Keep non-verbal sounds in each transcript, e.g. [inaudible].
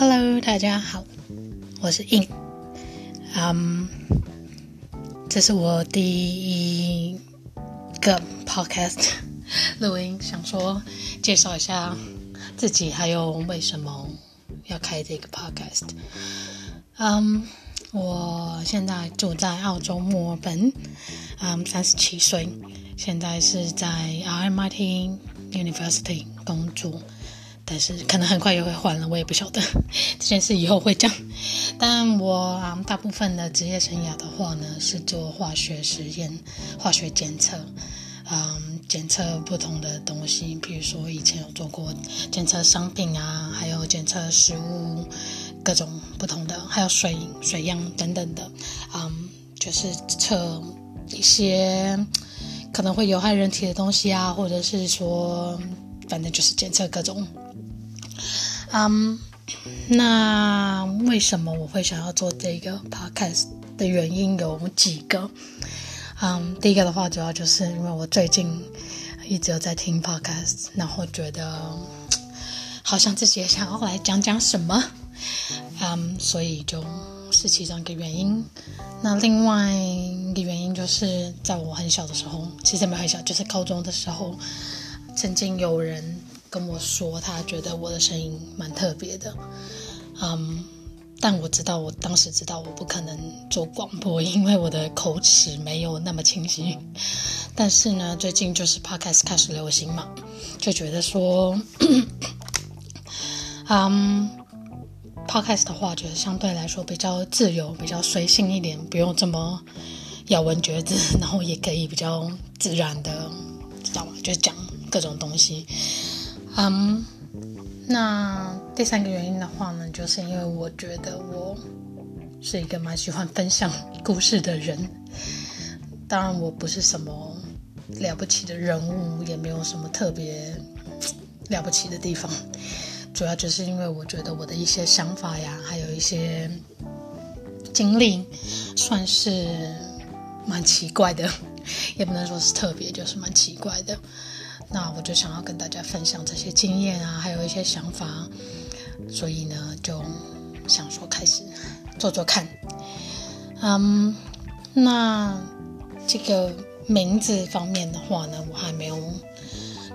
Hello，大家好，我是 In，嗯，这是我第一个 Podcast [laughs] 录音，想说介绍一下自己，还有为什么要开这个 Podcast。嗯，我现在住在澳洲墨尔本，嗯，三十七岁，现在是在 RMIT University 工作。但是可能很快又会换了，我也不晓得 [laughs] 这件事以后会讲。但我啊，大部分的职业生涯的话呢，是做化学实验、化学检测，嗯，检测不同的东西，比如说以前有做过检测商品啊，还有检测食物各种不同的，还有水水样等等的，嗯，就是测一些可能会有害人体的东西啊，或者是说，反正就是检测各种。嗯，那为什么我会想要做这个 podcast 的原因有几个。嗯，第一个的话，主要就是因为我最近一直有在听 podcast，然后觉得好像自己也想要来讲讲什么，嗯，所以就是其中一个原因。那另外一个原因就是在我很小的时候，其实没很小，就是高中的时候，曾经有人。跟我说，他觉得我的声音蛮特别的，嗯，但我知道，我当时知道我不可能做广播，因为我的口齿没有那么清晰。但是呢，最近就是 podcast 开始流行嘛，就觉得说，嗯，podcast 的话，觉得相对来说比较自由，比较随性一点，不用这么咬文嚼字，然后也可以比较自然的，知道吗？就讲各种东西。嗯，那第三个原因的话呢，就是因为我觉得我是一个蛮喜欢分享故事的人。当然，我不是什么了不起的人物，也没有什么特别了不起的地方。主要就是因为我觉得我的一些想法呀，还有一些经历，算是蛮奇怪的，也不能说是特别，就是蛮奇怪的。那我就想要跟大家分享这些经验啊，还有一些想法，所以呢，就想说开始做做看。嗯，那这个名字方面的话呢，我还没有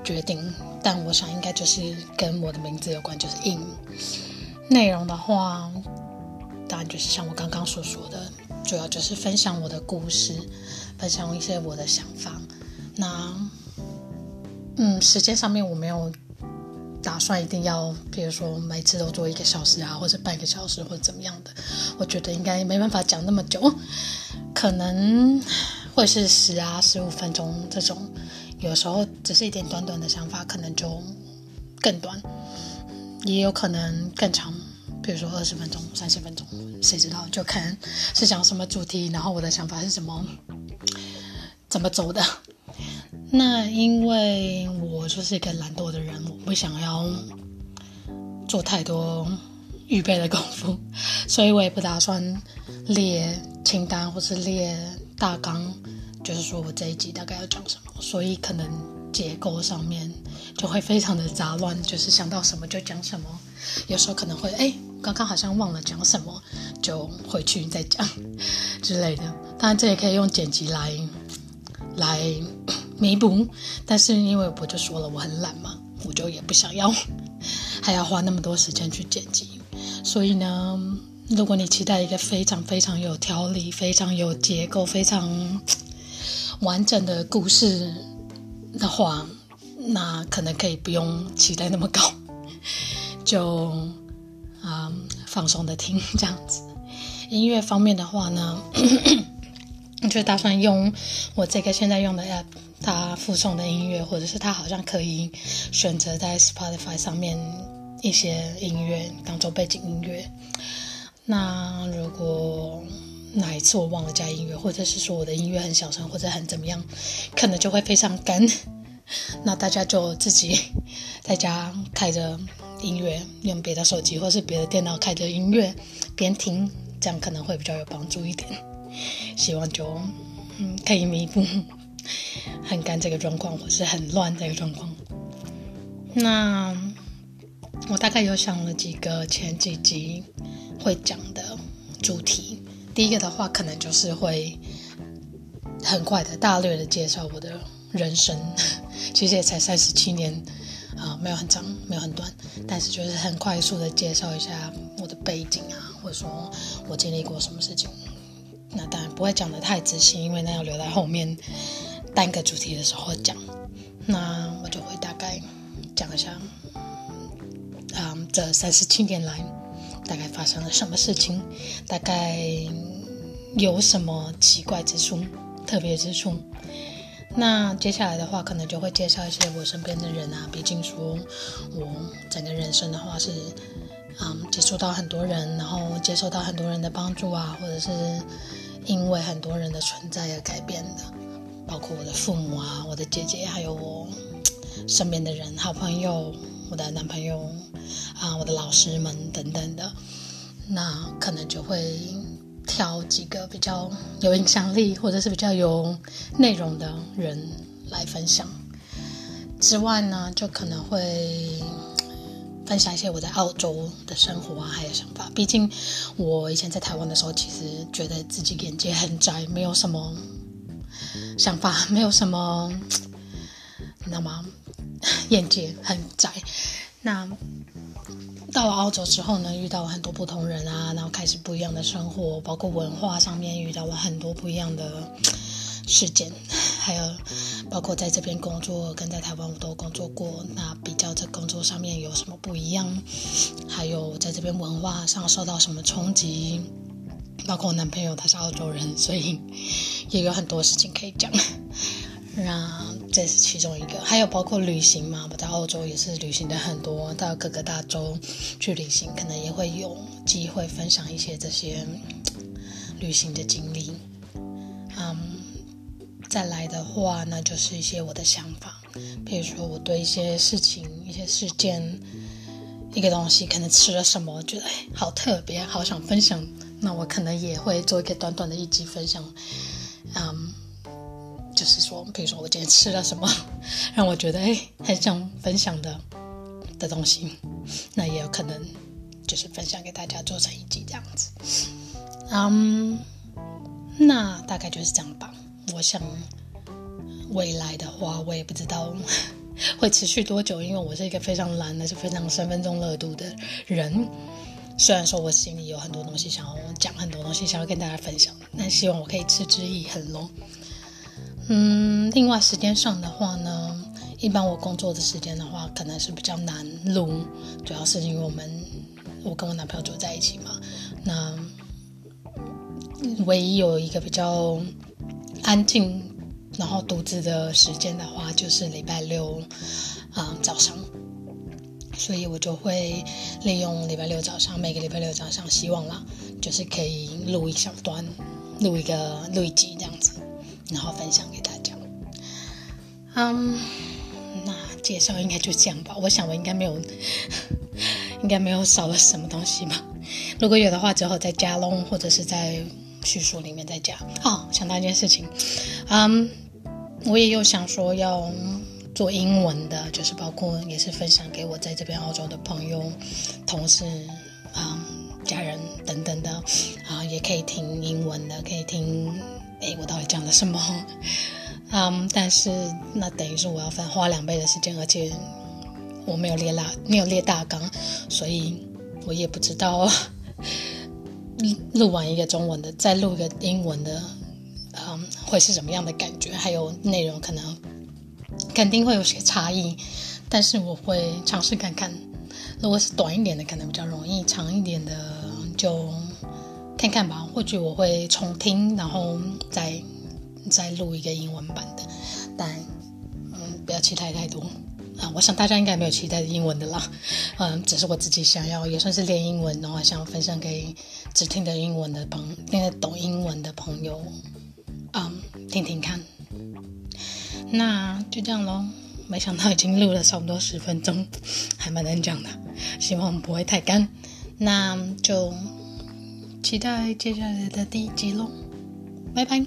决定，但我想应该就是跟我的名字有关，就是 in。内容的话，当然就是像我刚刚所说的，主要就是分享我的故事，分享一些我的想法。那嗯，时间上面我没有打算一定要，比如说每次都做一个小时啊，或者半个小时或者怎么样的。我觉得应该没办法讲那么久，可能会是十啊十五分钟这种。有时候只是一点短短的想法，可能就更短，也有可能更长，比如说二十分钟、三十分钟，谁知道？就看是讲什么主题，然后我的想法是什么，怎么走的。那因为我就是一个懒惰的人，我不想要做太多预备的功夫，所以我也不打算列清单或是列大纲，就是说我这一集大概要讲什么，所以可能结构上面就会非常的杂乱，就是想到什么就讲什么，有时候可能会哎，刚刚好像忘了讲什么，就回去再讲之类的。当然这也可以用剪辑来来。弥补，但是因为我就说了我很懒嘛，我就也不想要，[laughs] 还要花那么多时间去剪辑。所以呢，如果你期待一个非常非常有条理、非常有结构、非常完整的故事的话，那可能可以不用期待那么高，[laughs] 就啊放松的听这样子。音乐方面的话呢，[coughs] 就打算用我这个现在用的 app。他附送的音乐，或者是他好像可以选择在 Spotify 上面一些音乐当做背景音乐。那如果哪一次我忘了加音乐，或者是说我的音乐很小声或者很怎么样，可能就会非常干。那大家就自己在家开着音乐，用别的手机或是别的电脑开着音乐边听，这样可能会比较有帮助一点。希望就嗯可以弥补。很干这个状况，或是很乱这个状况。那我大概有想了几个前几集会讲的主题。第一个的话，可能就是会很快的、大略的介绍我的人生。[laughs] 其实也才三十七年啊，没有很长，没有很短，但是就是很快速的介绍一下我的背景啊，或者说我经历过什么事情。那当然不会讲的太仔细，因为那要留在后面单个主题的时候讲。那我就会大概讲一下。嗯，这三十七年来，大概发生了什么事情？大概有什么奇怪之处、特别之处？那接下来的话，可能就会介绍一些我身边的人啊。毕竟说，我整个人生的话是，嗯，接触到很多人，然后接受到很多人的帮助啊，或者是因为很多人的存在而改变的，包括我的父母啊，我的姐姐，还有我 [tsk] 身边的人、好朋友。我的男朋友啊，我的老师们等等的，那可能就会挑几个比较有影响力或者是比较有内容的人来分享。之外呢，就可能会分享一些我在澳洲的生活啊，还有想法。毕竟我以前在台湾的时候，其实觉得自己眼界很窄，没有什么想法，没有什么，你知道吗？眼界很窄，那到了澳洲之后呢，遇到很多不同人啊，然后开始不一样的生活，包括文化上面遇到了很多不一样的事件，还有包括在这边工作跟在台湾我都工作过，那比较在工作上面有什么不一样，还有在这边文化上受到什么冲击，包括我男朋友他是澳洲人，所以也有很多事情可以讲。那这是其中一个，还有包括旅行嘛，我在澳洲也是旅行的很多，到各个大洲去旅行，可能也会有机会分享一些这些旅行的经历。嗯，再来的话，那就是一些我的想法，比如说我对一些事情、一些事件、一个东西，可能吃了什么，觉得好特别，好想分享，那我可能也会做一个短短的一集分享。嗯。就是说，比如说我今天吃了什么，[laughs] 让我觉得哎很想分享的的东西，那也有可能就是分享给大家做成一集这样子。嗯，那大概就是这样吧。我想未来的话，我也不知道会持续多久，因为我是一个非常懒的，是非常三分钟热度的人。虽然说我心里有很多东西想要讲，很多东西想要跟大家分享，但希望我可以持之以恒咯。嗯，另外时间上的话呢，一般我工作的时间的话，可能是比较难录，主要是因为我们我跟我男朋友住在一起嘛。那唯一有一个比较安静，然后独自的时间的话，就是礼拜六啊早上，所以我就会利用礼拜六早上，每个礼拜六早上，希望啦，就是可以录一小段，录一个录一集这样子。然后分享给大家。嗯，那介绍应该就这样吧。我想我应该没有，[laughs] 应该没有少了什么东西吧。如果有的话，之后再加喽，或者是在叙述里面再加。哦，想到一件事情，嗯，我也有想说要做英文的，就是包括也是分享给我在这边澳洲的朋友、同事、啊家人等等的，啊，也可以听英文的，可以听。哎，我到底讲了什么？[laughs] 嗯，但是那等于是我要分花两倍的时间，而且我没有列大没有列大纲，所以我也不知道 [laughs] 录完一个中文的，再录一个英文的，嗯，会是什么样的感觉？还有内容可能肯定会有些差异，但是我会尝试看看。如果是短一点的，可能比较容易；长一点的就。看看吧，或许我会重听，然后再再录一个英文版的，但嗯，不要期待太多啊！我想大家应该没有期待英文的啦，[laughs] 嗯，只是我自己想要也算是练英文，然后想分享给只听得英文的朋，听得懂英文的朋友，嗯，听听看。那就这样喽，没想到已经录了差不多十分钟，还蛮能讲的，希望不会太干，那就。期待接下来的第一集喽，拜拜。